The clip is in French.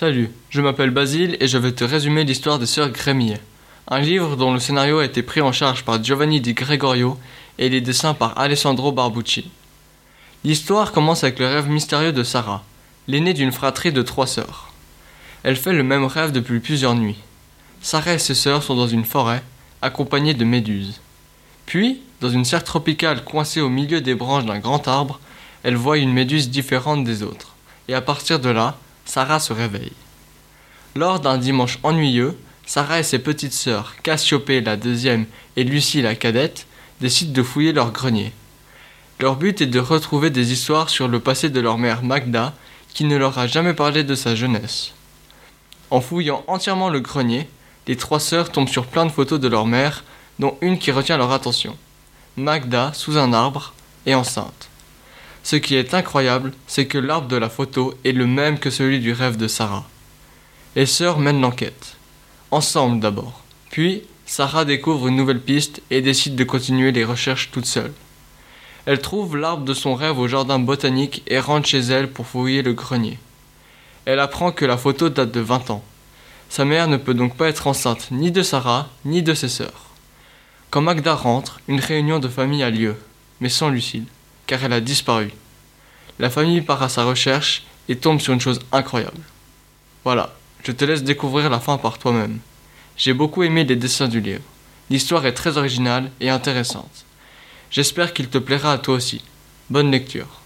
Salut, je m'appelle Basile et je vais te résumer l'histoire des sœurs Grémillet. Un livre dont le scénario a été pris en charge par Giovanni Di Gregorio et les dessins par Alessandro Barbucci. L'histoire commence avec le rêve mystérieux de Sarah, l'aînée d'une fratrie de trois sœurs. Elle fait le même rêve depuis plusieurs nuits. Sarah et ses sœurs sont dans une forêt, accompagnées de méduses. Puis, dans une serre tropicale coincée au milieu des branches d'un grand arbre, elle voit une méduse différente des autres. Et à partir de là, Sarah se réveille. Lors d'un dimanche ennuyeux, Sarah et ses petites sœurs, Cassiopée la deuxième et Lucie la cadette, décident de fouiller leur grenier. Leur but est de retrouver des histoires sur le passé de leur mère Magda, qui ne leur a jamais parlé de sa jeunesse. En fouillant entièrement le grenier, les trois sœurs tombent sur plein de photos de leur mère, dont une qui retient leur attention. Magda, sous un arbre, est enceinte. Ce qui est incroyable, c'est que l'arbre de la photo est le même que celui du rêve de Sarah. Les sœurs mènent l'enquête. Ensemble d'abord. Puis, Sarah découvre une nouvelle piste et décide de continuer les recherches toute seule. Elle trouve l'arbre de son rêve au jardin botanique et rentre chez elle pour fouiller le grenier. Elle apprend que la photo date de 20 ans. Sa mère ne peut donc pas être enceinte ni de Sarah ni de ses sœurs. Quand Magda rentre, une réunion de famille a lieu, mais sans Lucille car elle a disparu. La famille part à sa recherche et tombe sur une chose incroyable. Voilà, je te laisse découvrir la fin par toi-même. J'ai beaucoup aimé les dessins du livre. L'histoire est très originale et intéressante. J'espère qu'il te plaira à toi aussi. Bonne lecture.